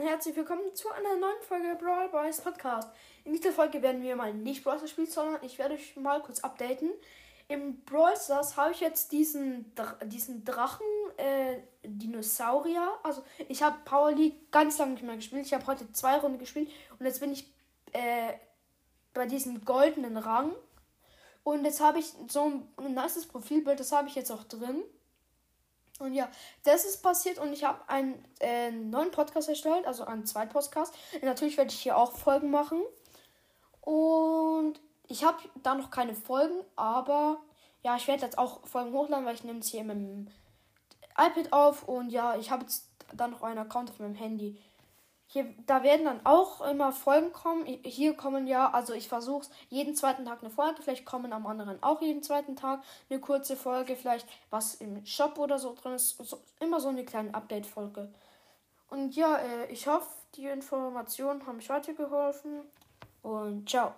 herzlich willkommen zu einer neuen Folge Brawl Boys Podcast. In dieser Folge werden wir mal nicht Brawl Stars spielen, sondern ich werde euch mal kurz updaten. Im Brawl Stars habe ich jetzt diesen, diesen Drachen äh, Dinosaurier. Also ich habe Power League ganz lange nicht mehr gespielt. Ich habe heute zwei Runden gespielt und jetzt bin ich äh, bei diesem goldenen Rang. Und jetzt habe ich so ein nices Profilbild, das habe ich jetzt auch drin. Und ja, das ist passiert und ich habe einen äh, neuen Podcast erstellt, also einen zweiten Podcast. Natürlich werde ich hier auch Folgen machen. Und ich habe da noch keine Folgen, aber ja, ich werde jetzt auch Folgen hochladen, weil ich nehme es hier mit dem iPad auf und ja, ich habe jetzt dann noch einen Account auf meinem Handy. Hier, da werden dann auch immer Folgen kommen. Hier kommen ja, also ich versuche es jeden zweiten Tag eine Folge. Vielleicht kommen am anderen auch jeden zweiten Tag eine kurze Folge. Vielleicht was im Shop oder so drin ist. So, immer so eine kleine Update-Folge. Und ja, äh, ich hoffe, die Informationen haben mich weitergeholfen. Und ciao.